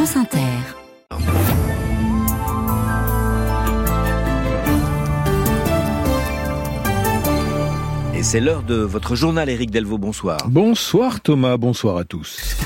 France Inter. Et c'est l'heure de votre journal, Éric Delvaux. Bonsoir. Bonsoir Thomas, bonsoir à tous.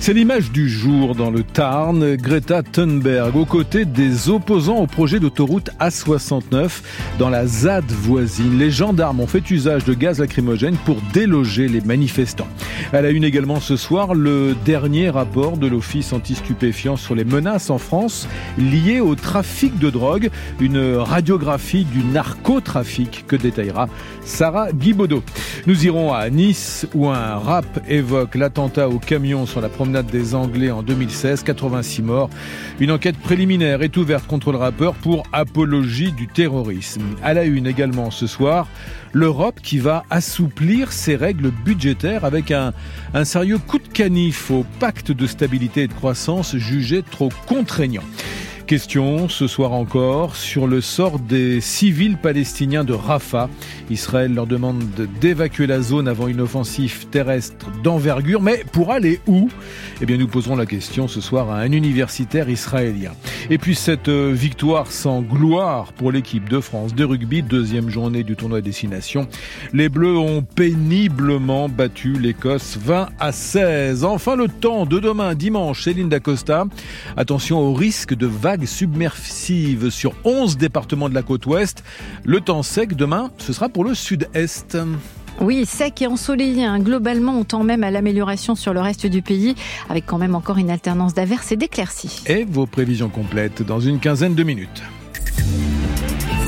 C'est l'image du jour dans le Tarn, Greta Thunberg aux côtés des opposants au projet d'autoroute A69 dans la ZAD voisine. Les gendarmes ont fait usage de gaz lacrymogène pour déloger les manifestants. Elle a une également ce soir le dernier rapport de l'Office anti-stupéfiant sur les menaces en France liées au trafic de drogue, une radiographie du narcotrafic que détaillera Sarah Guibaudot. Nous irons à Nice où un rap évoque l'attentat au camion sur la des Anglais en 2016, 86 morts. Une enquête préliminaire est ouverte contre le rappeur pour apologie du terrorisme. À la une également ce soir, l'Europe qui va assouplir ses règles budgétaires avec un sérieux coup de canif au pacte de stabilité et de croissance jugé trop contraignant. Question ce soir encore sur le sort des civils palestiniens de Rafah. Israël leur demande d'évacuer la zone avant une offensive terrestre d'envergure, mais pour aller où? Eh bien, nous poserons la question ce soir à un universitaire israélien. Et puis cette euh, victoire sans gloire pour l'équipe de France de rugby, deuxième journée du tournoi Destination. Les Bleus ont péniblement battu l'Écosse 20 à 16. Enfin, le temps de demain, dimanche, Céline Dacosta. Attention au risque de vague submersive sur 11 départements de la côte ouest. Le temps sec demain, ce sera pour le sud-est. Oui, sec et ensoleillé. Hein. Globalement, on tend même à l'amélioration sur le reste du pays, avec quand même encore une alternance d'averses et d'éclaircies. Et vos prévisions complètes dans une quinzaine de minutes.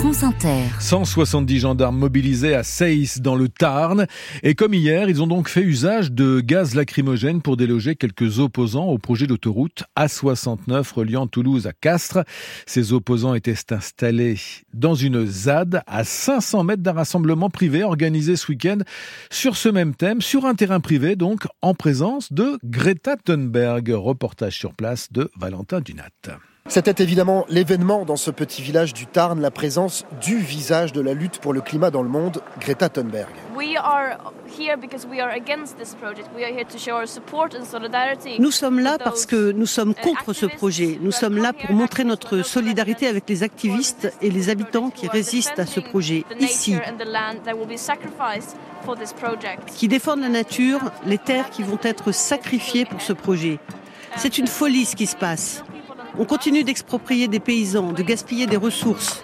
France Inter. 170 gendarmes mobilisés à Seyss dans le Tarn. Et comme hier, ils ont donc fait usage de gaz lacrymogène pour déloger quelques opposants au projet d'autoroute A69 reliant Toulouse à Castres. Ces opposants étaient installés dans une ZAD à 500 mètres d'un rassemblement privé organisé ce week-end sur ce même thème, sur un terrain privé donc, en présence de Greta Thunberg. Reportage sur place de Valentin Dunat. C'était évidemment l'événement dans ce petit village du Tarn, la présence du visage de la lutte pour le climat dans le monde, Greta Thunberg. Nous sommes là parce que nous sommes contre ce projet. Nous sommes là pour montrer notre solidarité avec les activistes et les habitants qui résistent à ce projet ici, qui défendent la nature, les terres qui vont être sacrifiées pour ce projet. C'est une folie ce qui se passe. On continue d'exproprier des paysans, de gaspiller des ressources.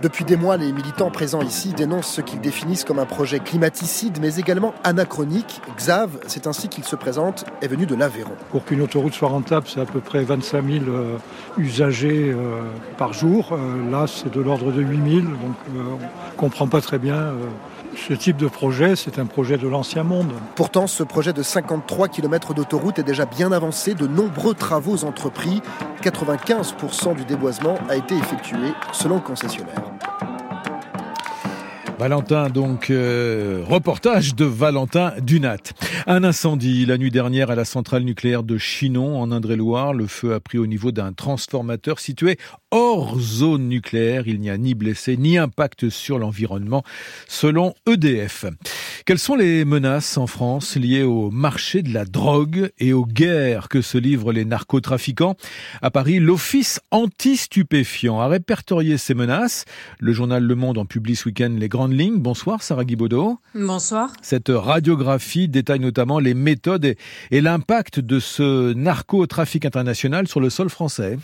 Depuis des mois, les militants présents ici dénoncent ce qu'ils définissent comme un projet climaticide, mais également anachronique. Xav, c'est ainsi qu'il se présente, est venu de l'Aveyron. Pour qu'une autoroute soit rentable, c'est à peu près 25 000 euh, usagers euh, par jour. Euh, là, c'est de l'ordre de 8 000, donc on ne comprend pas très bien ce type de projet, c'est un projet de l'ancien monde. Pourtant, ce projet de 53 km d'autoroute est déjà bien avancé. De nombreux travaux entrepris. 95% du déboisement a été effectué selon le concessionnaire. Valentin, donc, euh, reportage de Valentin Dunat. Un incendie la nuit dernière à la centrale nucléaire de Chinon, en Indre-et-Loire. Le feu a pris au niveau d'un transformateur situé hors zone nucléaire. Il n'y a ni blessé ni impact sur l'environnement, selon EDF. Quelles sont les menaces en France liées au marché de la drogue et aux guerres que se livrent les narcotrafiquants À Paris, l'Office anti-stupéfiant a répertorié ces menaces. Le journal Le Monde en publie ce week-end les grandes lignes. Bonsoir Sarah Guibaudot. Bonsoir. Cette radiographie détaille notamment les méthodes et, et l'impact de ce narcotrafic international sur le sol français.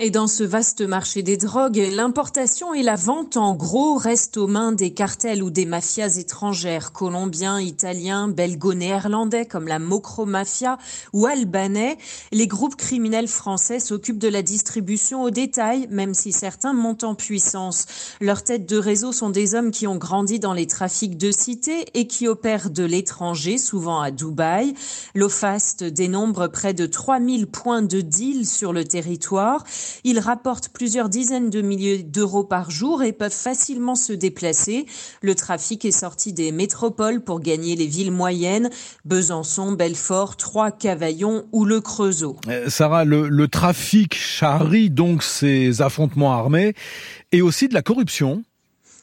Et dans ce vaste marché des drogues, l'importation et la vente en gros restent aux mains des cartels ou des mafias étrangères, colombiens, italiens, belgo-néerlandais comme la Mokro Mafia ou albanais. Les groupes criminels français s'occupent de la distribution au détail, même si certains montent en puissance. Leurs têtes de réseau sont des hommes qui ont grandi dans les trafics de cité et qui opèrent de l'étranger, souvent à Dubaï. L'OFAST dénombre près de 3000 points de deal sur le territoire. Ils rapportent plusieurs dizaines de milliers d'euros par jour et peuvent facilement se déplacer. Le trafic est sorti des métropoles pour gagner les villes moyennes, Besançon, Belfort, Troyes, Cavaillon ou le Creusot. Euh, Sarah, le, le trafic charrie donc ces affrontements armés et aussi de la corruption.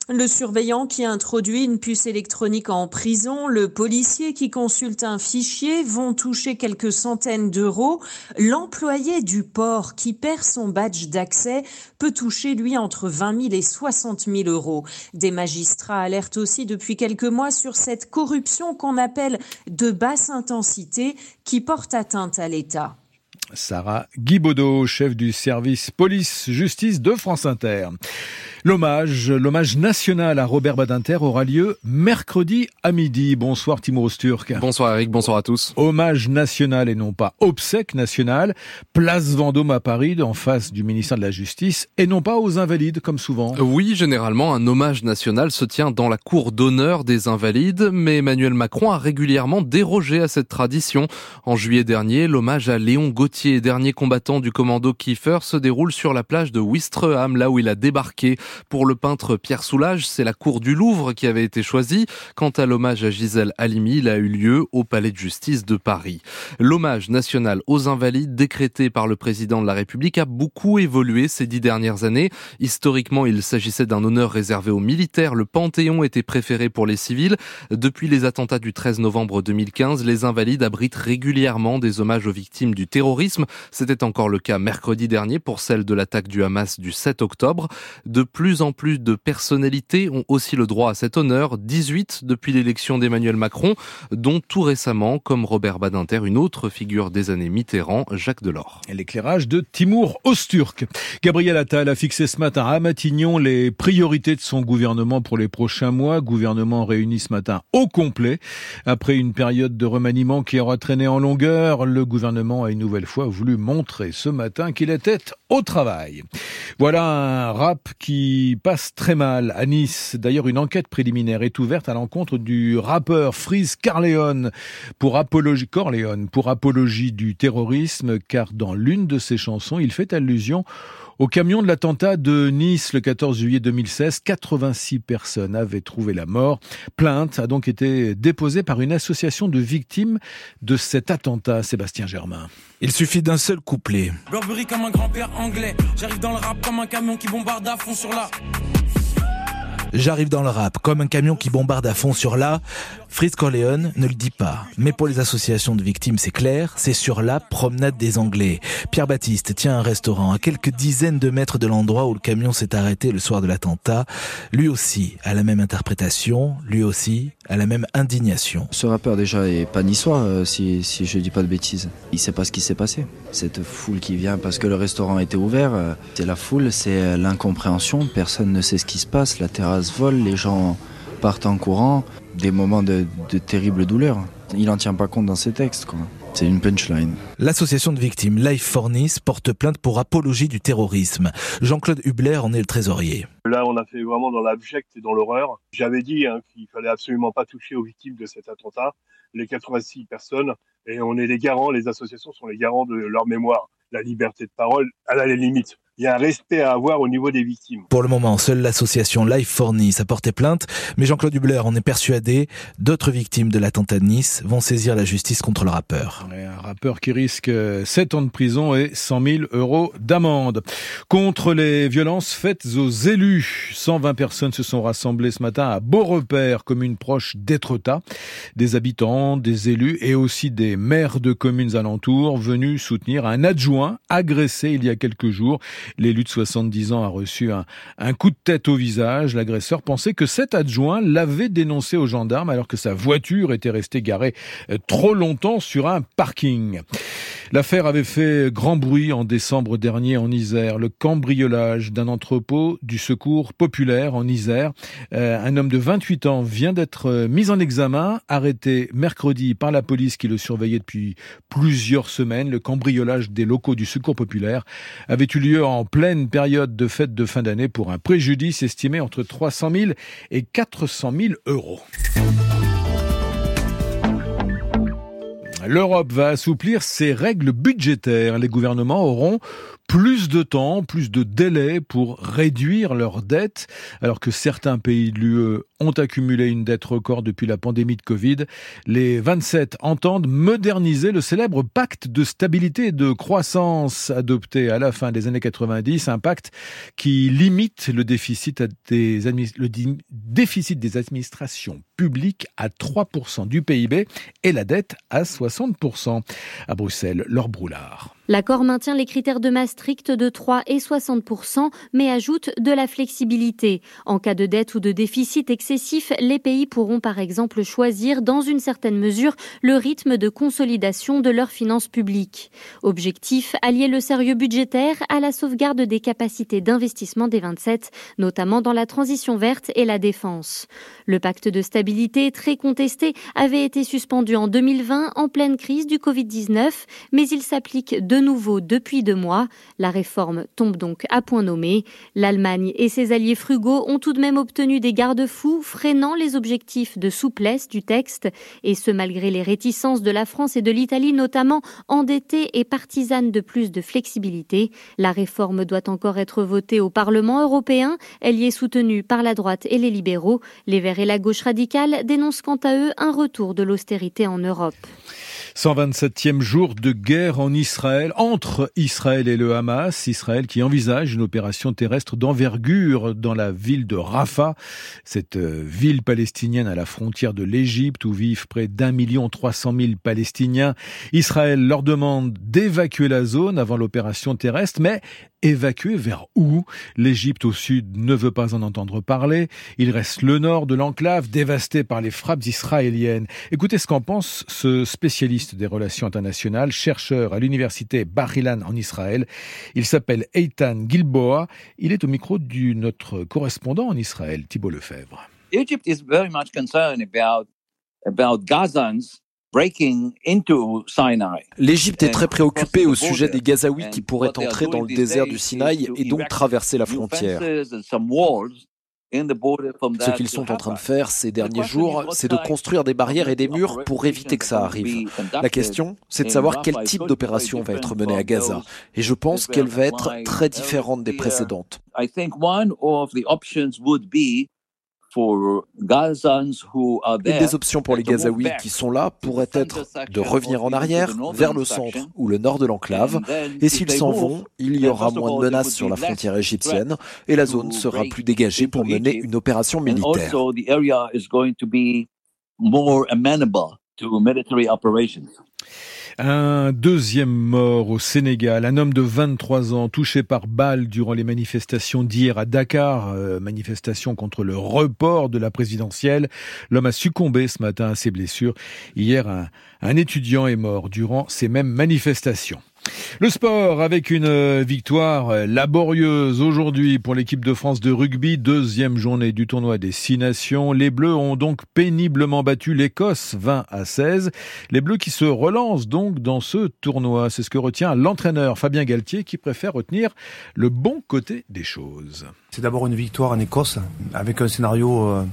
Le surveillant qui introduit une puce électronique en prison, le policier qui consulte un fichier vont toucher quelques centaines d'euros. L'employé du port qui perd son badge d'accès peut toucher lui entre 20 000 et 60 000 euros. Des magistrats alertent aussi depuis quelques mois sur cette corruption qu'on appelle de basse intensité qui porte atteinte à l'État. Sarah Guibaudot, chef du service police-justice de France Inter. L'hommage, l'hommage national à Robert Badinter aura lieu mercredi à midi. Bonsoir Timo Turc. Bonsoir Eric, bonsoir à tous. Hommage national et non pas obsèque national. Place Vendôme à Paris, en face du ministère de la Justice, et non pas aux Invalides comme souvent. Oui, généralement, un hommage national se tient dans la cour d'honneur des Invalides, mais Emmanuel Macron a régulièrement dérogé à cette tradition. En juillet dernier, l'hommage à Léon Gauthier, dernier combattant du commando Kiefer, se déroule sur la plage de Wistreham, là où il a débarqué. Pour le peintre Pierre Soulages, c'est la cour du Louvre qui avait été choisie. Quant à l'hommage à Gisèle Halimi, il a eu lieu au Palais de justice de Paris. L'hommage national aux invalides décrété par le président de la République a beaucoup évolué ces dix dernières années. Historiquement, il s'agissait d'un honneur réservé aux militaires. Le Panthéon était préféré pour les civils. Depuis les attentats du 13 novembre 2015, les invalides abritent régulièrement des hommages aux victimes du terrorisme. C'était encore le cas mercredi dernier pour celle de l'attaque du Hamas du 7 octobre. De plus en plus de personnalités ont aussi le droit à cet honneur, 18 depuis l'élection d'Emmanuel Macron, dont tout récemment, comme Robert Badinter, une autre figure des années Mitterrand, Jacques Delors. L'éclairage de Timour Osturk. Gabriel Attal a fixé ce matin à Matignon les priorités de son gouvernement pour les prochains mois. Gouvernement réuni ce matin au complet. Après une période de remaniement qui aura traîné en longueur, le gouvernement a une nouvelle fois voulu montrer ce matin qu'il était au travail. Voilà un rap qui passe très mal à Nice. D'ailleurs, une enquête préliminaire est ouverte à l'encontre du rappeur Freeze Carleone pour apologie, Corleone pour apologie du terrorisme, car dans l'une de ses chansons, il fait allusion au camion de l'attentat de Nice le 14 juillet 2016, 86 personnes avaient trouvé la mort. Plainte a donc été déposée par une association de victimes de cet attentat, Sébastien Germain. Il suffit d'un seul couplet. Burberry comme un grand-père anglais. J'arrive dans le rap comme un camion qui bombarde à fond sur la. J'arrive dans le rap comme un camion qui bombarde à fond sur la. Fritz Corleone ne le dit pas, mais pour les associations de victimes, c'est clair, c'est sur la promenade des Anglais. Pierre Baptiste tient un restaurant à quelques dizaines de mètres de l'endroit où le camion s'est arrêté le soir de l'attentat. Lui aussi a la même interprétation, lui aussi a la même indignation. Ce rappeur déjà est pas euh, si, si je dis pas de bêtises. Il sait pas ce qui s'est passé. Cette foule qui vient parce que le restaurant était ouvert, euh, c'est la foule, c'est euh, l'incompréhension, personne ne sait ce qui se passe, la terrasse vole, les gens partent en courant des moments de, terrible douleur. Il n'en tient pas compte dans ses textes. C'est une punchline. L'association de victimes Life for Nice porte plainte pour apologie du terrorisme. Jean-Claude Hubler en est le trésorier. Là, on a fait vraiment dans l'abject et dans l'horreur. J'avais dit hein, qu'il fallait absolument pas toucher aux victimes de cet attentat, les 86 personnes, et on est les garants, les associations sont les garants de leur mémoire. La liberté de parole, elle a les limites il y a un respect à avoir au niveau des victimes. Pour le moment, seule l'association Life for Nice a porté plainte, mais Jean-Claude Hubler en est persuadé, d'autres victimes de l'attentat de Nice vont saisir la justice contre le rappeur. un rappeur qui risque 7 ans de prison et 100 000 euros d'amende. Contre les violences faites aux élus, 120 personnes se sont rassemblées ce matin à Beaurepaire, commune proche d'Étretat. Des habitants, des élus et aussi des maires de communes alentours venus soutenir un adjoint agressé il y a quelques jours. L'élu de 70 ans a reçu un, un coup de tête au visage. L'agresseur pensait que cet adjoint l'avait dénoncé aux gendarmes alors que sa voiture était restée garée euh, trop longtemps sur un parking. L'affaire avait fait grand bruit en décembre dernier en Isère. Le cambriolage d'un entrepôt du secours populaire en Isère. Euh, un homme de 28 ans vient d'être euh, mis en examen, arrêté mercredi par la police qui le surveillait depuis plusieurs semaines. Le cambriolage des locaux du secours populaire avait eu lieu en pleine période de fête de fin d'année pour un préjudice estimé entre 300 000 et 400 000 euros. L'Europe va assouplir ses règles budgétaires. Les gouvernements auront plus de temps, plus de délai pour réduire leurs dettes, alors que certains pays de l'UE ont accumulé une dette record depuis la pandémie de Covid. Les 27 entendent moderniser le célèbre pacte de stabilité et de croissance adopté à la fin des années 90, un pacte qui limite le déficit, des, le des administrations publiques à 3% du PIB et la dette à 60%. À Bruxelles, Laure Broulard. L'accord maintient les critères de Maastricht de 3 et 60% mais ajoute de la flexibilité. En cas de dette ou de déficit excessif, les pays pourront par exemple choisir dans une certaine mesure le rythme de consolidation de leurs finances publiques. Objectif allier le sérieux budgétaire à la sauvegarde des capacités d'investissement des 27, notamment dans la transition verte et la défense. Le pacte de stabilité très contesté avait été suspendu en 2020 en pleine crise du Covid-19, mais il s'applique de nouveau depuis deux mois. La réforme tombe donc à point nommé. L'Allemagne et ses alliés frugaux ont tout de même obtenu des garde-fous freinant les objectifs de souplesse du texte, et ce malgré les réticences de la France et de l'Italie, notamment endettées et partisanes de plus de flexibilité. La réforme doit encore être votée au Parlement européen. Elle y est soutenue par la droite et les libéraux. Les Verts et la gauche radicale dénoncent quant à eux un retour de l'austérité en Europe. 127e jour de guerre en Israël, entre Israël et le Hamas. Israël qui envisage une opération terrestre d'envergure dans la ville de Rafah, cette euh, ville palestinienne à la frontière de l'Égypte où vivent près d'un million trois cent mille Palestiniens. Israël leur demande d'évacuer la zone avant l'opération terrestre, mais évacuer vers où? L'Égypte au sud ne veut pas en entendre parler. Il reste le nord de l'enclave dévasté par les frappes israéliennes. Écoutez ce qu'en pense ce spécialiste des relations internationales, chercheur à l'université Bar-Ilan en Israël. Il s'appelle Eitan Gilboa. Il est au micro de notre correspondant en Israël, Thibault Lefebvre. Egypt L'Égypte est très préoccupée au sujet des Gazaouis qui pourraient entrer dans le désert du Sinaï et donc traverser la frontière. Ce qu'ils sont en train de faire ces derniers jours, c'est de construire des barrières et des murs pour éviter que ça arrive. La question, c'est de savoir quel type d'opération va être menée à Gaza. Et je pense qu'elle va être très différente des précédentes. Une des options pour les Gazaouis qui sont là pourrait être de revenir en arrière vers le centre ou le nord de l'enclave. Et s'ils s'en vont, il y aura moins de menaces sur la frontière égyptienne et la zone sera plus dégagée pour mener une opération militaire. Un deuxième mort au Sénégal, un homme de 23 ans touché par balle durant les manifestations d'hier à Dakar, euh, manifestation contre le report de la présidentielle. L'homme a succombé ce matin à ses blessures. Hier, un étudiant est mort durant ces mêmes manifestations. Le sport avec une euh, victoire euh, laborieuse aujourd'hui pour l'équipe de France de rugby, deuxième journée du tournoi des six nations. Les Bleus ont donc péniblement battu l'Écosse 20 à 16. Les Bleus qui se relancent donc dans ce tournoi. C'est ce que retient l'entraîneur Fabien Galtier qui préfère retenir le bon côté des choses. C'est d'abord une victoire en Écosse avec un scénario euh,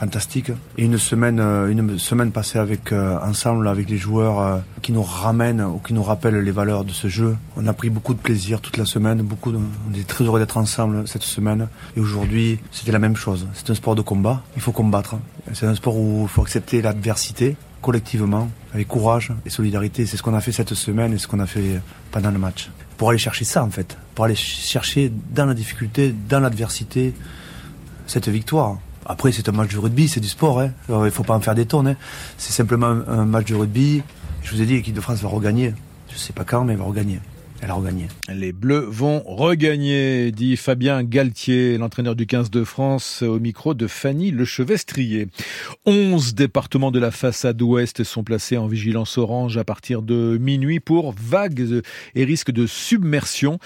fantastique. Et une semaine, euh, une semaine passée avec euh, ensemble avec les joueurs euh, qui nous ramènent ou qui nous rappellent les valeurs de ce jeu. On a pris beaucoup de plaisir toute la semaine. Beaucoup, on est très heureux d'être ensemble cette semaine. Et aujourd'hui, c'était la même chose. C'est un sport de combat. Il faut combattre. C'est un sport où il faut accepter l'adversité collectivement, avec courage et solidarité. C'est ce qu'on a fait cette semaine et ce qu'on a fait pendant le match. Pour aller chercher ça, en fait. Pour aller chercher dans la difficulté, dans l'adversité, cette victoire. Après, c'est un match de rugby, c'est du sport. Hein. il ne faut pas en faire des tonnes. Hein. C'est simplement un match de rugby. Je vous ai dit, l'équipe de France va regagner. Je ne sais pas quand, mais elle va regagner. Elle a regagné. Les Bleus vont regagner, dit Fabien Galtier, l'entraîneur du 15 de France, au micro de Fanny Lechevestrier. Onze départements de la façade ouest sont placés en vigilance orange à partir de minuit pour vagues et risques de submersion.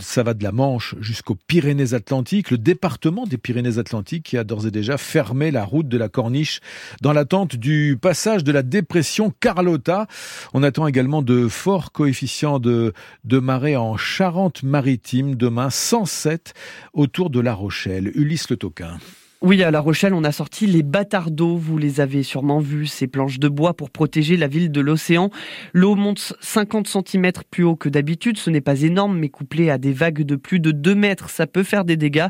Ça va de la Manche jusqu'aux Pyrénées-Atlantiques. Le département des Pyrénées-Atlantiques qui a d'ores et déjà fermé la route de la Corniche dans l'attente du passage de la dépression Carlotta. On attend également de forts coefficients de, de marée en Charente-Maritime demain 107 autour de La Rochelle. Ulysse Le Toquin. Oui, à La Rochelle, on a sorti les d'eau. Vous les avez sûrement vus, ces planches de bois pour protéger la ville de l'océan. L'eau monte 50 cm plus haut que d'habitude. Ce n'est pas énorme, mais couplé à des vagues de plus de 2 mètres, ça peut faire des dégâts.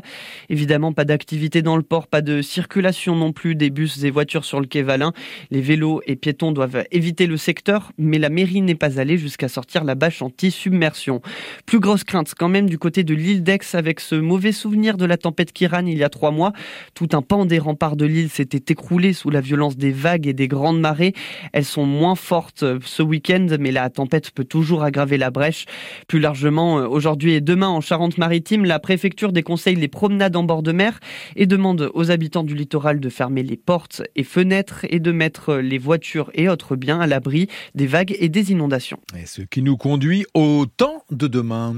Évidemment, pas d'activité dans le port, pas de circulation non plus des bus et voitures sur le quai Valin. Les vélos et piétons doivent éviter le secteur, mais la mairie n'est pas allée jusqu'à sortir la bâche anti-submersion. Plus grosse crainte quand même du côté de l'île d'Aix avec ce mauvais souvenir de la tempête Kiran il y a trois mois. Tout un pan des remparts de l'île s'était écroulé sous la violence des vagues et des grandes marées. Elles sont moins fortes euh, ce week-end, mais la tempête peut toujours aggraver la brèche. Plus largement, euh, aujourd'hui et demain en Charente-Maritime, la préfecture déconseille les promenades en bord de mer et demande aux habitants du littoral de fermer les portes et fenêtres et de mettre les voitures et autres biens à l'abri des vagues et des inondations. Et ce qui nous conduit au temps de demain.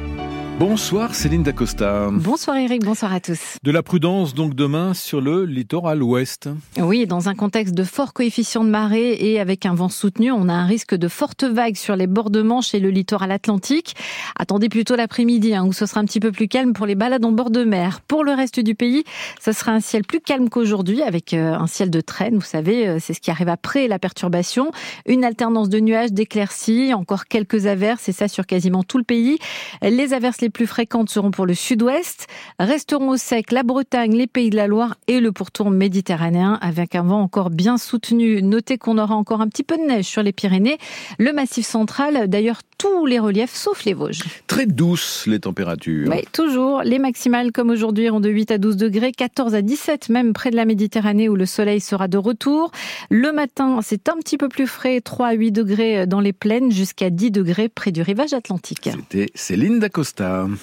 Bonsoir Céline Dacosta. Bonsoir Eric, bonsoir à tous. De la prudence donc demain sur le littoral ouest. Oui, dans un contexte de fort coefficient de marée et avec un vent soutenu, on a un risque de fortes vagues sur les bords de Manche et le littoral atlantique. Attendez plutôt l'après-midi hein, où ce sera un petit peu plus calme pour les balades en bord de mer. Pour le reste du pays, ce sera un ciel plus calme qu'aujourd'hui avec euh, un ciel de traîne. Vous savez, euh, c'est ce qui arrive après la perturbation. Une alternance de nuages, d'éclaircies, encore quelques averses et ça sur quasiment tout le pays. Les averses les plus fréquentes seront pour le sud-ouest. Resteront au sec la Bretagne, les Pays de la Loire et le pourtour méditerranéen avec un vent encore bien soutenu. Notez qu'on aura encore un petit peu de neige sur les Pyrénées, le massif central, d'ailleurs tous les reliefs sauf les Vosges. Très douces les températures. Oui, toujours. Les maximales comme aujourd'hui iront de 8 à 12 degrés, 14 à 17 même près de la Méditerranée où le soleil sera de retour. Le matin, c'est un petit peu plus frais, 3 à 8 degrés dans les plaines jusqu'à 10 degrés près du rivage atlantique. C'était Céline Dacosta. Um,